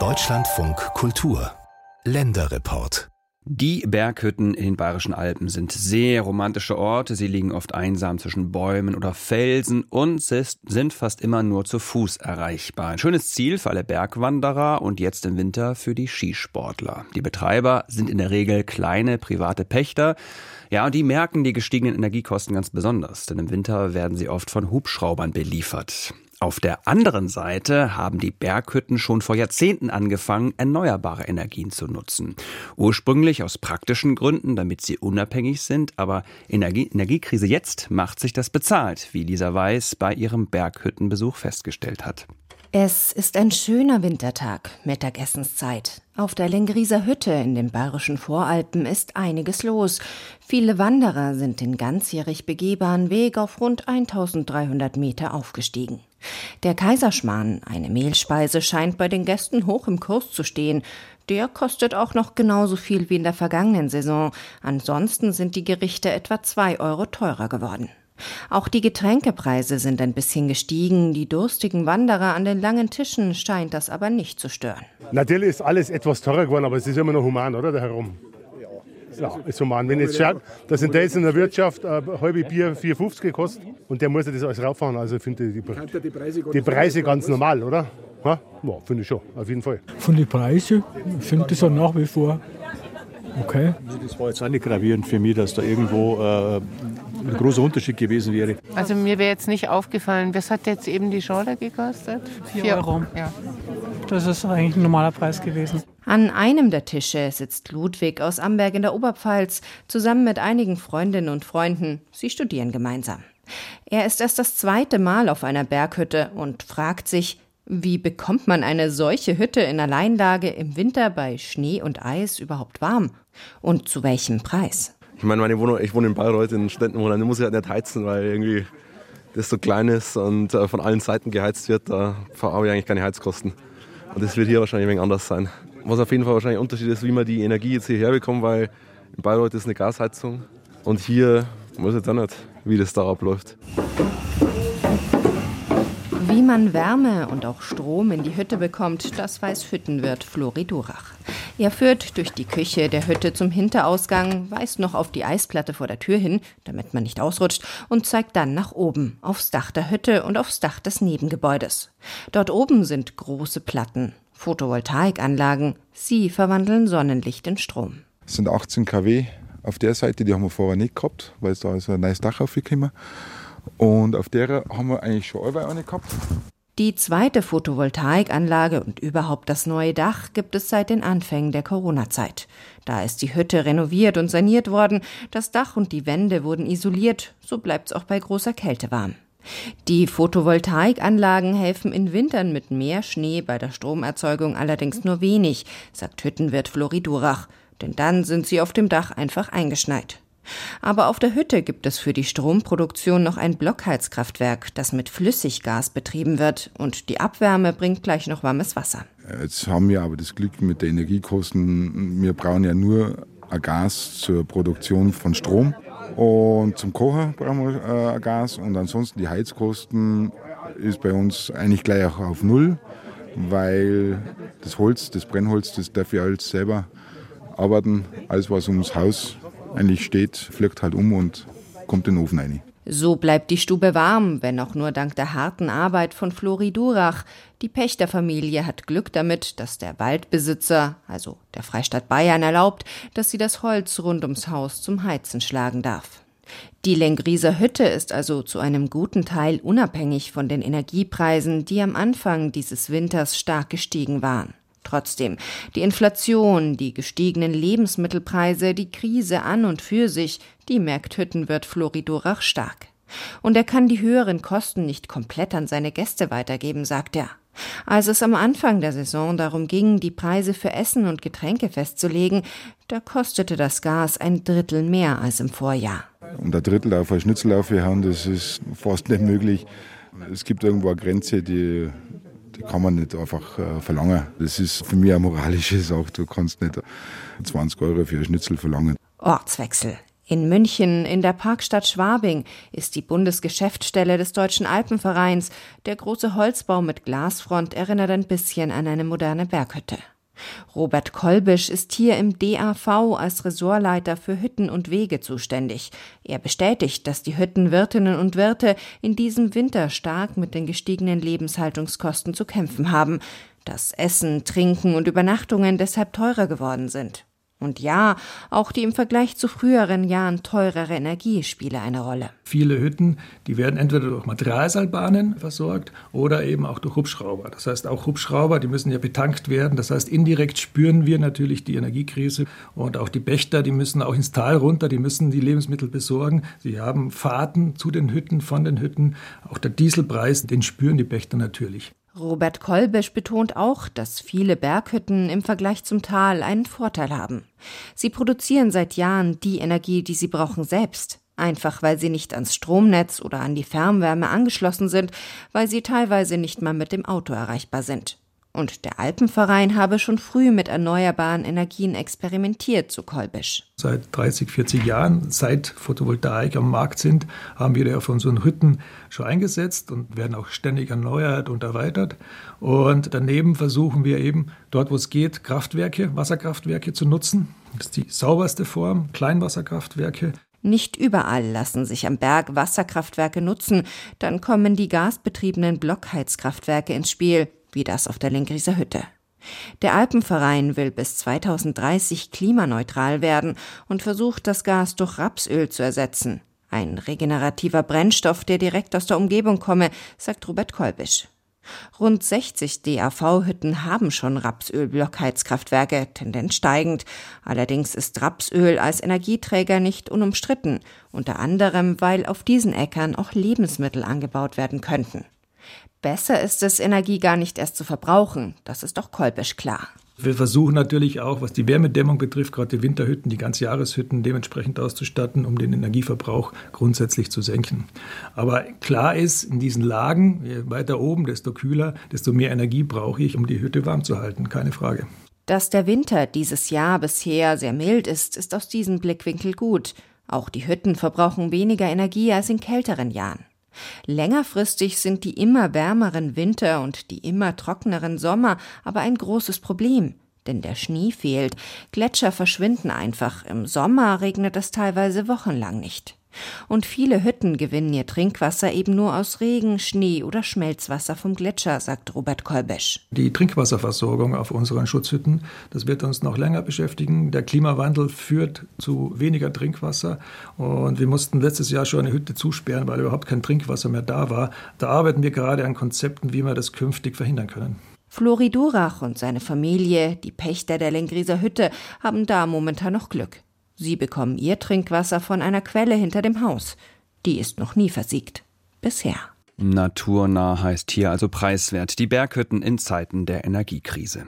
Deutschlandfunk Kultur Länderreport die Berghütten in den Bayerischen Alpen sind sehr romantische Orte. Sie liegen oft einsam zwischen Bäumen oder Felsen und sind fast immer nur zu Fuß erreichbar. Ein schönes Ziel für alle Bergwanderer und jetzt im Winter für die Skisportler. Die Betreiber sind in der Regel kleine private Pächter. Ja, und die merken die gestiegenen Energiekosten ganz besonders, denn im Winter werden sie oft von Hubschraubern beliefert. Auf der anderen Seite haben die Berghütten schon vor Jahrzehnten angefangen, erneuerbare Energien zu nutzen. Ursprünglich aus praktischen Gründen, damit sie unabhängig sind, aber Energie Energiekrise jetzt macht sich das bezahlt, wie Lisa Weiß bei ihrem Berghüttenbesuch festgestellt hat. Es ist ein schöner Wintertag, Mittagessenszeit. Auf der Lengrieser Hütte in den bayerischen Voralpen ist einiges los. Viele Wanderer sind den ganzjährig begehbaren Weg auf rund 1300 Meter aufgestiegen. Der Kaiserschmarrn, eine Mehlspeise, scheint bei den Gästen hoch im Kurs zu stehen. Der kostet auch noch genauso viel wie in der vergangenen Saison. Ansonsten sind die Gerichte etwa zwei Euro teurer geworden. Auch die Getränkepreise sind ein bisschen gestiegen. Die durstigen Wanderer an den langen Tischen scheint das aber nicht zu stören. Natürlich ist alles etwas teurer geworden, aber es ist immer noch human, oder? Da herum. Ja, ist human. Wenn jetzt schaut, dass in der in der Wirtschaft ein halbe Bier 4,50 gekostet und der muss ja das alles rauffahren. Also finde ich die, die, Preise, die Preise ganz normal, oder? Ja, finde ich schon, auf jeden Fall. Von den Preisen finde ich es nach wie vor okay. Das war jetzt auch nicht gravierend für mich, dass da irgendwo äh, ein großer Unterschied gewesen wäre. Also mir wäre jetzt nicht aufgefallen, was hat jetzt eben die Schorle gekostet? Vier Euro. Ja. Das ist eigentlich ein normaler Preis gewesen. An einem der Tische sitzt Ludwig aus Amberg in der Oberpfalz zusammen mit einigen Freundinnen und Freunden. Sie studieren gemeinsam. Er ist erst das zweite Mal auf einer Berghütte und fragt sich, wie bekommt man eine solche Hütte in Alleinlage im Winter bei Schnee und Eis überhaupt warm? Und zu welchem Preis? Ich meine, meine Wohnung, ich wohne in Bayreuth in Studentenwohnung, da muss ich halt nicht heizen, weil irgendwie das so klein ist und äh, von allen Seiten geheizt wird, da habe ich eigentlich keine Heizkosten. Und das wird hier wahrscheinlich ein wenig anders sein. Was auf jeden Fall wahrscheinlich ein Unterschied ist, wie man die Energie jetzt hierher bekommt, weil in Bayreuth ist eine Gasheizung und hier weiß ich auch nicht, wie das da abläuft. Wie man Wärme und auch Strom in die Hütte bekommt, das weiß Hüttenwirt Flori Durach. Er führt durch die Küche der Hütte zum Hinterausgang, weist noch auf die Eisplatte vor der Tür hin, damit man nicht ausrutscht, und zeigt dann nach oben, aufs Dach der Hütte und aufs Dach des Nebengebäudes. Dort oben sind große Platten, Photovoltaikanlagen. Sie verwandeln Sonnenlicht in Strom. Es sind 18 kW auf der Seite, die haben wir vorher nicht gehabt, weil es da ist ein neues Dach aufgekommen. Und auf der haben wir eigentlich schon allweil eine gehabt. Die zweite Photovoltaikanlage und überhaupt das neue Dach gibt es seit den Anfängen der Corona-Zeit. Da ist die Hütte renoviert und saniert worden, das Dach und die Wände wurden isoliert, so bleibt's auch bei großer Kälte warm. Die Photovoltaikanlagen helfen in Wintern mit mehr Schnee bei der Stromerzeugung allerdings nur wenig, sagt Hüttenwirt Floridurach, denn dann sind sie auf dem Dach einfach eingeschneit. Aber auf der Hütte gibt es für die Stromproduktion noch ein Blockheizkraftwerk, das mit Flüssiggas betrieben wird und die Abwärme bringt gleich noch warmes Wasser. Jetzt haben wir aber das Glück mit den Energiekosten, wir brauchen ja nur Gas zur Produktion von Strom und zum Kochen brauchen wir äh, Gas und ansonsten die Heizkosten ist bei uns eigentlich gleich auch auf Null, weil das Holz, das Brennholz, das darf ich alles selber arbeiten. Alles, was ums Haus eigentlich steht, fliegt halt um und kommt in den Ofen rein. So bleibt die Stube warm, wenn auch nur dank der harten Arbeit von Flori Durach. Die Pächterfamilie hat Glück damit, dass der Waldbesitzer, also der Freistaat Bayern, erlaubt, dass sie das Holz rund ums Haus zum Heizen schlagen darf. Die Lengrieser Hütte ist also zu einem guten Teil unabhängig von den Energiepreisen, die am Anfang dieses Winters stark gestiegen waren. Trotzdem, die Inflation, die gestiegenen Lebensmittelpreise, die Krise an und für sich, die merkt Hüttenwirt Floridorach stark. Und er kann die höheren Kosten nicht komplett an seine Gäste weitergeben, sagt er. Als es am Anfang der Saison darum ging, die Preise für Essen und Getränke festzulegen, da kostete das Gas ein Drittel mehr als im Vorjahr. Und ein Drittel auf ein Schnitzel aufzuhauen, das ist fast nicht möglich. Es gibt irgendwo eine Grenze, die die kann man nicht einfach äh, verlangen. Das ist für mich eine moralische Sache. Du kannst nicht 20 Euro für ein Schnitzel verlangen. Ortswechsel. In München, in der Parkstadt Schwabing, ist die Bundesgeschäftsstelle des Deutschen Alpenvereins. Der große Holzbau mit Glasfront erinnert ein bisschen an eine moderne Berghütte. Robert Kolbisch ist hier im DAV als Ressortleiter für Hütten und Wege zuständig. Er bestätigt, dass die Hüttenwirtinnen und Wirte in diesem Winter stark mit den gestiegenen Lebenshaltungskosten zu kämpfen haben, dass Essen, Trinken und Übernachtungen deshalb teurer geworden sind. Und ja, auch die im Vergleich zu früheren Jahren teurere Energie spiele eine Rolle. Viele Hütten, die werden entweder durch Materialseilbahnen versorgt oder eben auch durch Hubschrauber. Das heißt, auch Hubschrauber, die müssen ja betankt werden. Das heißt, indirekt spüren wir natürlich die Energiekrise. Und auch die Pächter, die müssen auch ins Tal runter, die müssen die Lebensmittel besorgen. Sie haben Fahrten zu den Hütten, von den Hütten. Auch der Dieselpreis, den spüren die Pächter natürlich. Robert Kolbisch betont auch, dass viele Berghütten im Vergleich zum Tal einen Vorteil haben. Sie produzieren seit Jahren die Energie, die sie brauchen, selbst. Einfach weil sie nicht ans Stromnetz oder an die Fernwärme angeschlossen sind, weil sie teilweise nicht mal mit dem Auto erreichbar sind. Und der Alpenverein habe schon früh mit erneuerbaren Energien experimentiert, so Kolbisch. Seit 30, 40 Jahren, seit Photovoltaik am Markt sind, haben wir die auf unseren Hütten schon eingesetzt und werden auch ständig erneuert und erweitert. Und daneben versuchen wir eben, dort wo es geht, Kraftwerke, Wasserkraftwerke zu nutzen. Das ist die sauberste Form, Kleinwasserkraftwerke. Nicht überall lassen sich am Berg Wasserkraftwerke nutzen, dann kommen die gasbetriebenen Blockheizkraftwerke ins Spiel wie das auf der Lengrieser Hütte. Der Alpenverein will bis 2030 klimaneutral werden und versucht, das Gas durch Rapsöl zu ersetzen. Ein regenerativer Brennstoff, der direkt aus der Umgebung komme, sagt Robert Kolbisch. Rund 60 DAV-Hütten haben schon Rapsöl-Blockheizkraftwerke, Tendenz steigend. Allerdings ist Rapsöl als Energieträger nicht unumstritten, unter anderem, weil auf diesen Äckern auch Lebensmittel angebaut werden könnten. Besser ist es, Energie gar nicht erst zu verbrauchen. Das ist doch kolpisch klar. Wir versuchen natürlich auch, was die Wärmedämmung betrifft, gerade die Winterhütten, die Ganzjahreshütten dementsprechend auszustatten, um den Energieverbrauch grundsätzlich zu senken. Aber klar ist, in diesen Lagen, je weiter oben, desto kühler, desto mehr Energie brauche ich, um die Hütte warm zu halten, keine Frage. Dass der Winter dieses Jahr bisher sehr mild ist, ist aus diesem Blickwinkel gut. Auch die Hütten verbrauchen weniger Energie als in kälteren Jahren. Längerfristig sind die immer wärmeren Winter und die immer trockeneren Sommer aber ein großes Problem, denn der Schnee fehlt, Gletscher verschwinden einfach, im Sommer regnet es teilweise wochenlang nicht. Und viele Hütten gewinnen ihr Trinkwasser eben nur aus Regen, Schnee oder Schmelzwasser vom Gletscher, sagt Robert Kolbesch. Die Trinkwasserversorgung auf unseren Schutzhütten, das wird uns noch länger beschäftigen. Der Klimawandel führt zu weniger Trinkwasser und wir mussten letztes Jahr schon eine Hütte zusperren, weil überhaupt kein Trinkwasser mehr da war. Da arbeiten wir gerade an Konzepten, wie wir das künftig verhindern können. Flori Durach und seine Familie, die Pächter der Lengrieser Hütte, haben da momentan noch Glück. Sie bekommen ihr Trinkwasser von einer Quelle hinter dem Haus. Die ist noch nie versiegt. Bisher. Naturnah heißt hier also preiswert. Die Berghütten in Zeiten der Energiekrise.